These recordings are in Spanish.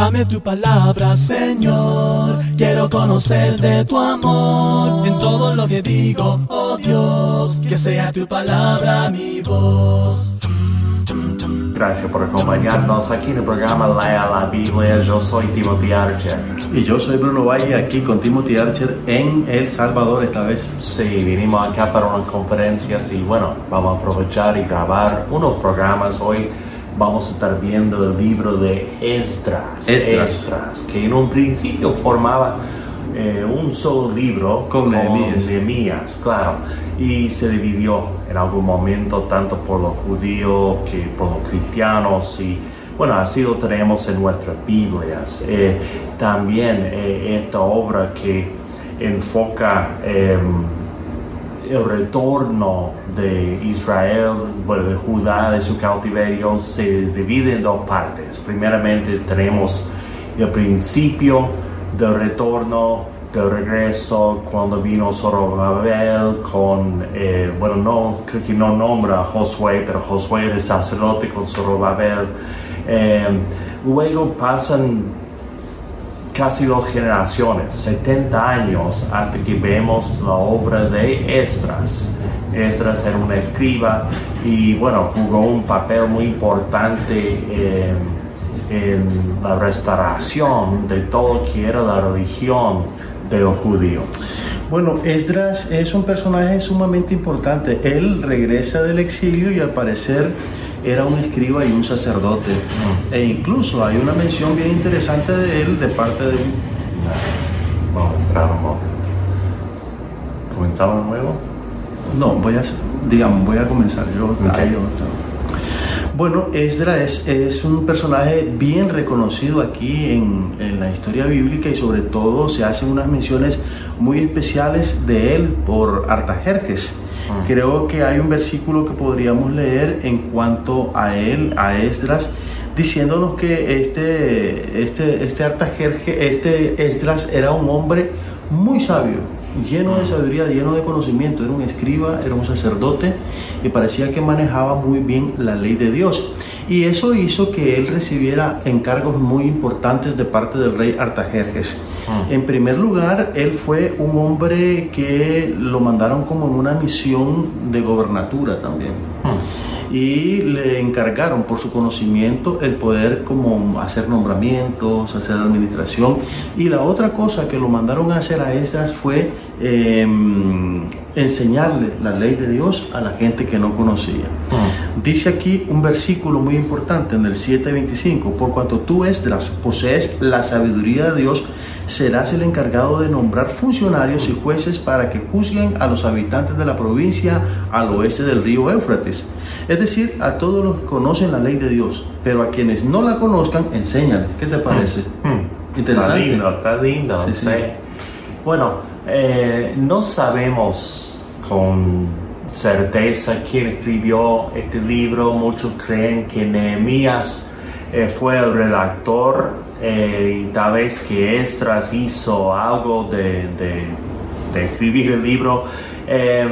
Dame tu palabra, Señor. Quiero conocer de tu amor en todo lo que digo, oh Dios. Que sea tu palabra mi voz. Gracias por acompañarnos aquí en el programa Lea la Biblia. Yo soy Timothy Archer. Y yo soy Bruno Valle, aquí con Timothy Archer en El Salvador esta vez. Sí, vinimos acá para unas conferencias y bueno, vamos a aprovechar y grabar unos programas hoy. Vamos a estar viendo el libro de Esdras, Esdras. que en un principio formaba eh, un solo libro Con Nehemías. Nehemías, claro, y se dividió en algún momento tanto por los judíos que por los cristianos y bueno, así lo tenemos en nuestras Biblias. Eh, también eh, esta obra que enfoca em, el retorno de Israel, de Judá, de su cautiverio, se divide en dos partes. Primeramente tenemos el principio del retorno, del regreso, cuando vino Zorobabel con, eh, bueno, no, creo que no nombra a Josué, pero Josué era sacerdote con Zorobabel. Eh, luego pasan casi dos generaciones, 70 años, hasta que vemos la obra de Esdras. Esdras era un escriba y bueno, jugó un papel muy importante eh, en la restauración de todo lo que era la religión de los judíos. Bueno, Esdras es un personaje sumamente importante. Él regresa del exilio y al parecer era un escriba y un sacerdote. E incluso hay una mención bien interesante de él de parte de. Vamos a esperar un momento. ¿Comenzamos de nuevo? No, voy a, digamos, voy a comenzar yo. Bueno, Esdras es, es un personaje bien reconocido aquí en, en la historia bíblica y sobre todo se hacen unas menciones muy especiales de él por Artajerjes. Ah. Creo que hay un versículo que podríamos leer en cuanto a él, a Esdras, diciéndonos que este, este, este Artajerje, este Esdras era un hombre muy sabio, lleno de sabiduría, lleno de conocimiento, era un escriba, era un sacerdote y parecía que manejaba muy bien la ley de Dios. Y eso hizo que él recibiera encargos muy importantes de parte del rey Artajerjes. En primer lugar, él fue un hombre que lo mandaron como en una misión de gobernatura también. Y le encargaron por su conocimiento el poder como hacer nombramientos, hacer administración. Y la otra cosa que lo mandaron a hacer a Esdras fue eh, enseñarle la ley de Dios a la gente que no conocía. Dice aquí un versículo muy importante en el 7:25, por cuanto tú Esdras posees la sabiduría de Dios, serás el encargado de nombrar funcionarios y jueces para que juzguen a los habitantes de la provincia al oeste del río Éufrates. Es decir, a todos los que conocen la ley de Dios, pero a quienes no la conozcan, enséñales. ¿Qué te parece? Hmm. Interesante. Está lindo, está lindo. Sí, sí. sí. Bueno, eh, no sabemos con certeza quién escribió este libro. Muchos creen que Nehemías eh, fue el redactor eh, y tal vez que Esdras hizo algo de, de- escribir el libro. Eh,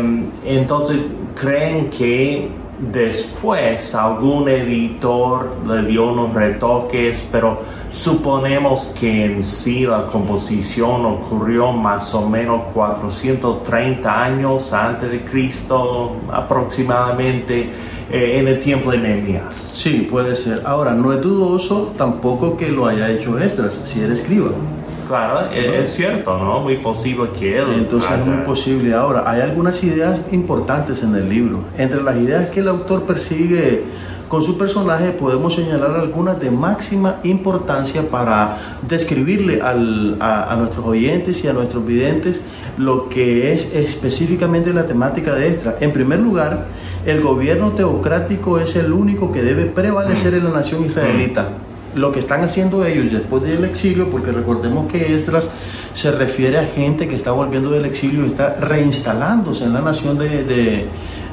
entonces creen que después algún editor le dio unos retoques, pero suponemos que en sí la composición ocurrió más o menos 430 años antes de Cristo aproximadamente eh, en el tiempo de Nehemías. Sí, puede ser. Ahora, no es dudoso tampoco que lo haya hecho Esdras, si era escriba. Claro, es cierto, ¿no? Muy posible que él. Entonces es muy posible. Ahora, hay algunas ideas importantes en el libro. Entre las ideas que el autor persigue con su personaje, podemos señalar algunas de máxima importancia para describirle al- a, a nuestros oyentes y a nuestros videntes lo que es específicamente la temática de Esdras. En primer lugar, el gobierno teocrático es el único que debe prevalecer en la nación israelita lo que están haciendo ellos después del exilio, porque recordemos que Esdras se refiere a gente que está volviendo del exilio y está reinstalándose en la nación de, de-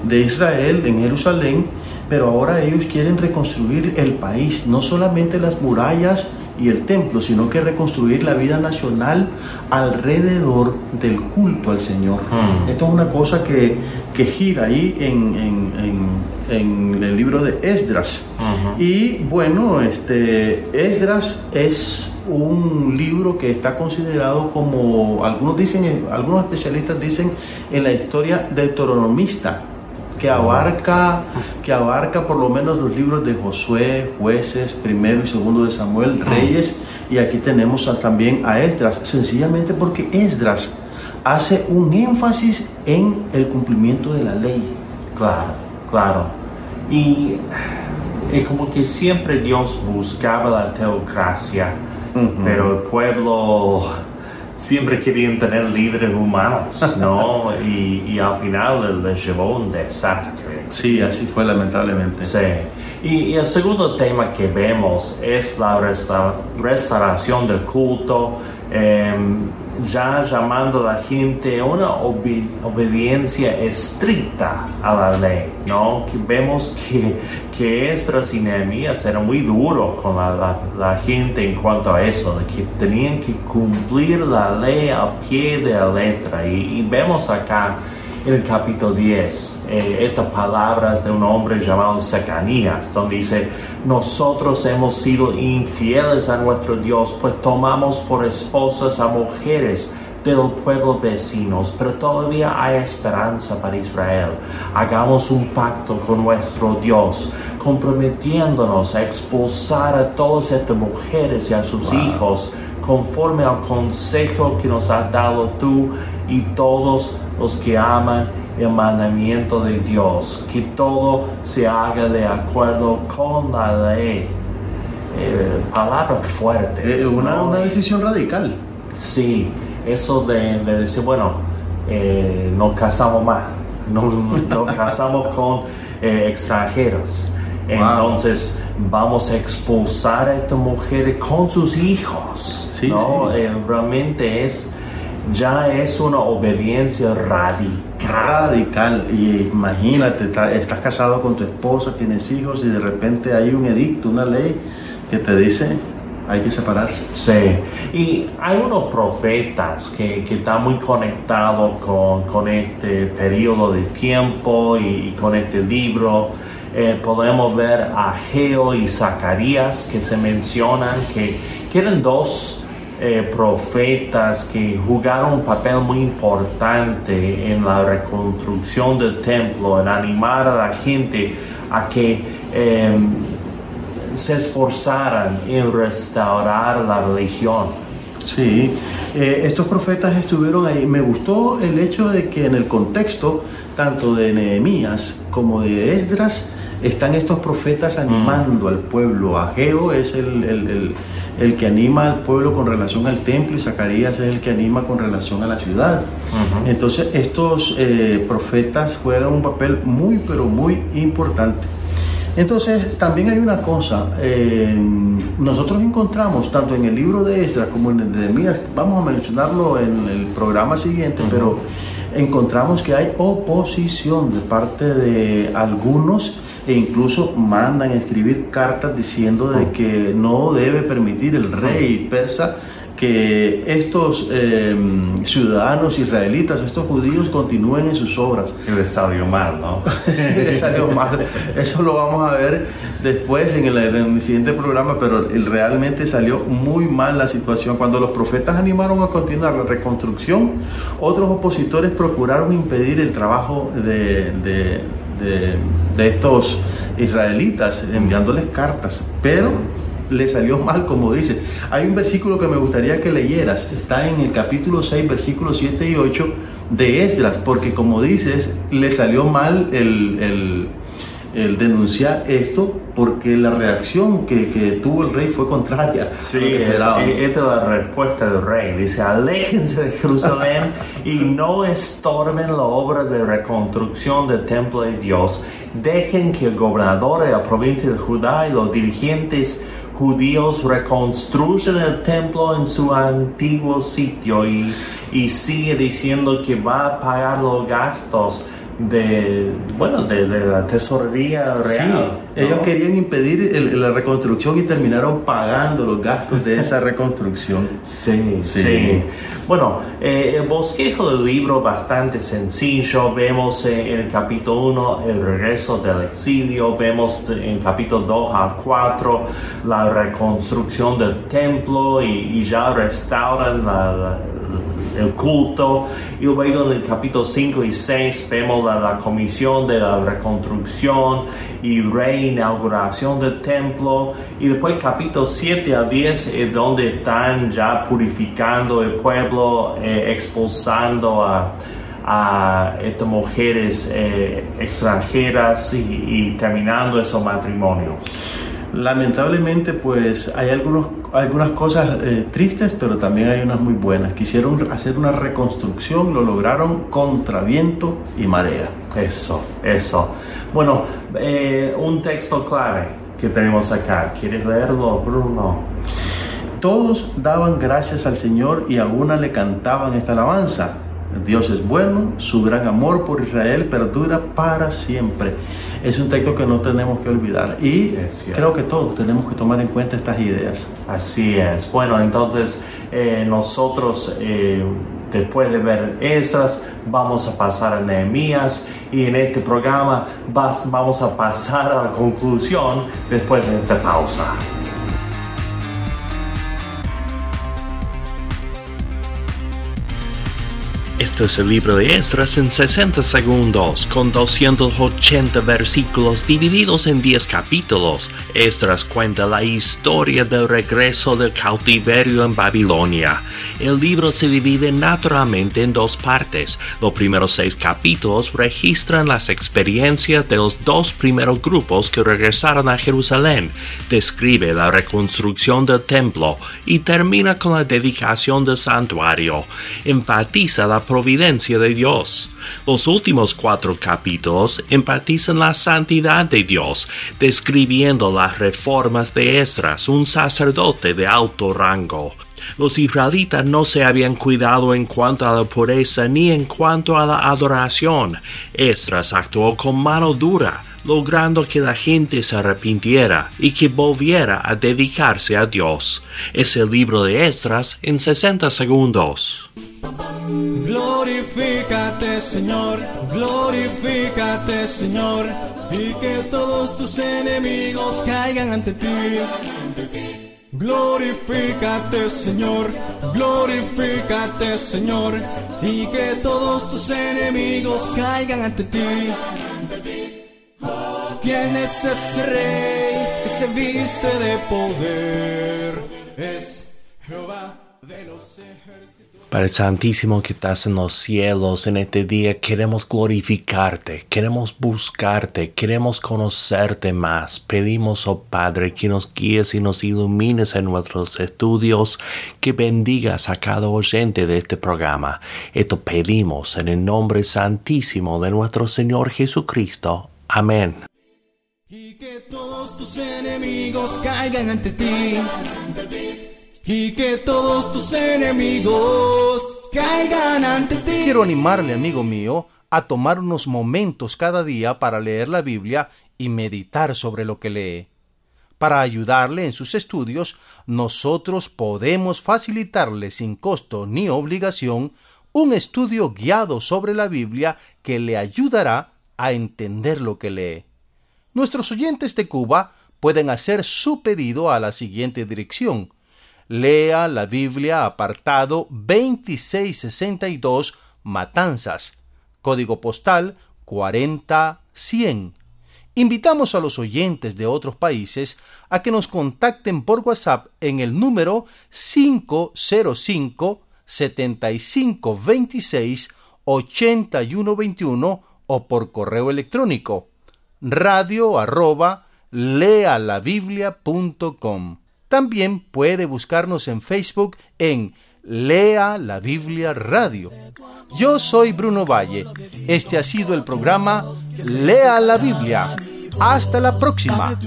de Israel, en Jerusalén, pero ahora ellos quieren reconstruir el país, no solamente las murallas y el templo, sino que reconstruir la vida nacional alrededor del culto al Señor. Mm. Esto es una cosa que, que gira ahí en, en- en- en el libro de Esdras. Y bueno, este, Esdras es un libro que está considerado como, algunos dicen, algunos especialistas dicen, en la historia deuteronomista, que abarca, que abarca por lo menos los libros de Josué, jueces, primero y segundo de Samuel, reyes, y aquí tenemos también a Esdras, sencillamente porque Esdras hace un énfasis en el cumplimiento de la ley. Claro, claro. Y es como que siempre Dios buscaba la teocracia, pero el pueblo siempre querían tener líderes humanos, ¿no? y, al final les llevó un desastre. Sí, así fue lamentablemente. Sí. Y, el segundo tema que vemos es la restauración del culto. Em, ya llamando a la gente a una obediencia estricta a la ley, ¿no? Que vemos que, que Esdras y eran muy duros con la, la, gente en cuanto a eso, de que tenían que cumplir la ley a pie de la letra. Y, y vemos acá el capítulo 10 eh, estas palabras de un hombre llamado Secanías, donde dice, nosotros hemos sido infieles a nuestro Dios, pues tomamos por esposas a mujeres del pueblo vecinos, pero todavía hay esperanza para Israel. Hagamos un pacto con nuestro Dios, comprometiéndonos a expulsar a todas estas mujeres y a sus hijos conforme al consejo que nos has dado tú y todos los que aman el mandamiento de Dios, que todo se haga de acuerdo con la ley. Eh, palabras fuertes. Una, una, decisión radical. Sí, eso de, decir, bueno, eh, nos casamos más, nos, nos casamos con eh, extranjeros. Entonces vamos a expulsar a estas mujeres con sus hijos. Sí, ¿no? realmente es ya es una obediencia radical. Radical. Y imagínate, estás casado con tu esposa, tienes hijos y de repente hay un edicto, una ley que te dice hay que separarse. Sí, y hay unos profetas que, que están muy conectados con, con, este periodo de tiempo y, con este libro. Eh, podemos ver a Geo y Zacarías que se mencionan, que, que eran dos eh, profetas que jugaron un papel muy importante en la reconstrucción del templo, en animar a la gente a que em, se esforzaran en restaurar la religión. Sí, eh, estos profetas estuvieron ahí. Me gustó el hecho de que en el contexto tanto de Nehemías como de Esdras están estos profetas animando mm. al pueblo. Ageo es el el que anima al pueblo con relación al templo y Zacarías es el que anima con relación a la ciudad. Entonces estos eh, profetas juegan un papel muy, pero muy importante. Entonces también hay una cosa, eh, nosotros encontramos tanto en el libro de Esdras como en el de Nehemías, vamos a mencionarlo en el programa siguiente, pero encontramos que hay oposición de parte de algunos e incluso mandan escribir cartas diciendo de que no debe permitir el rey persa que estos em, ciudadanos israelitas, estos judíos continúen en sus obras. Les salió mal, ¿no? sí, les salió mal. Eso lo vamos a ver después en el, siguiente programa, pero realmente salió muy mal la situación. Cuando los profetas animaron a continuar la reconstrucción, otros opositores procuraron impedir el trabajo de de, estos israelitas enviándoles cartas, pero le salió mal, como dice. Hay un versículo que me gustaría que leyeras, está en el capítulo 6, versículos 7 y 8 de Esdras, porque como dices, le salió mal el el denunciar esto porque la reacción que, que tuvo el rey fue contraria. Sí, esta es la respuesta del rey. Dice, aléjense de Jerusalén y no estorben la obra de reconstrucción del templo de Dios. Dejen que el gobernador de la provincia de Judá y los dirigentes judíos reconstruyan el templo en su antiguo sitio y, y sigue diciendo que va a pagar los gastos de, bueno, de, la tesorería real. ellos querían impedir la reconstrucción y terminaron pagando los gastos de esa reconstrucción. sí, sí, Bueno, eh, el bosquejo del libro bastante sencillo. Vemos eh, en el capítulo 1 el regreso del exilio, vemos en capítulo 2 al 4 la reconstrucción del templo y, ya restauran la el culto. Y luego en el capítulo 5 y 6 vemos la, comisión de la reconstrucción y reinauguración del templo. Y después capítulo 7 a 10 es donde están ya purificando el pueblo, eh, expulsando a a estas mujeres eh, extranjeras y, terminando esos matrimonios. Lamentablemente, pues hay algunos, algunas cosas eh, tristes, pero también hay unas muy buenas. Quisieron hacer una reconstrucción, lo lograron contra viento y marea. Eso, eso. Bueno, eh, un texto clave que tenemos acá. ¿Quieres leerlo, Bruno? Todos daban gracias al Señor y a una le cantaban esta alabanza. Dios es bueno, su gran amor por Israel perdura para siempre. Es un texto que no tenemos que olvidar y creo que todos tenemos que tomar en cuenta estas ideas. Así es. Bueno, entonces eh, nosotros eh, después de ver estas vamos a pasar a Nehemías y en este programa vamos a pasar a la conclusión después de esta pausa. Este es el libro de Esdras en 60 segundos, con 280 versículos divididos en 10 capítulos. Esdras cuenta la historia del regreso del cautiverio en Babilonia. El libro se divide naturalmente en dos partes. Los primeros seis capítulos registran las experiencias de los dos primeros grupos que regresaron a Jerusalén, describe la reconstrucción del templo y termina con la dedicación del santuario. Enfatiza la providencia de Dios. Los últimos cuatro capítulos empatizan la santidad de Dios, describiendo las reformas de Esdras, un sacerdote de alto rango. Los israelitas no se habían cuidado en cuanto a la pureza ni en cuanto a la adoración. Esdras actuó con mano dura, logrando que la gente se arrepintiera y que volviera a dedicarse a Dios. Es el libro de Esdras en 60 segundos. Glorifícate Señor, glorifícate Señor, y que todos tus enemigos caigan ante ti. Glorifícate Señor, glorifícate Señor, y que todos tus enemigos caigan ante ti. ¿Quién es ese rey que se viste de poder? Es Jehová. Padre Santísimo que estás en los cielos, en este día queremos glorificarte, queremos buscarte, queremos conocerte más. Pedimos, oh Padre, que nos guíes y nos ilumines en nuestros estudios, que bendigas a cada oyente de este programa. Esto pedimos en el nombre santísimo de nuestro Señor Jesucristo. Amén. Y que todos tus enemigos caigan ante ti y que todos tus enemigos caigan ante ti. Quiero animarle, amigo mío, a tomar unos momentos cada día para leer la Biblia y meditar sobre lo que lee. Para ayudarle en sus estudios, nosotros podemos facilitarle sin costo ni obligación un estudio guiado sobre la Biblia que le ayudará a entender lo que lee. Nuestros oyentes de Cuba pueden hacer su pedido a la siguiente dirección lea la Biblia apartado 2662 Matanzas, código postal 40100. Invitamos a los oyentes de otros países a que nos contacten por WhatsApp en el número 505 7526 8121 o por correo electrónico radio arroba lealabiblia.com. También puede buscarnos en Facebook en Lea la Biblia Radio. Yo soy Bruno Valle. Este ha sido el programa Lea la Biblia. Hasta la próxima.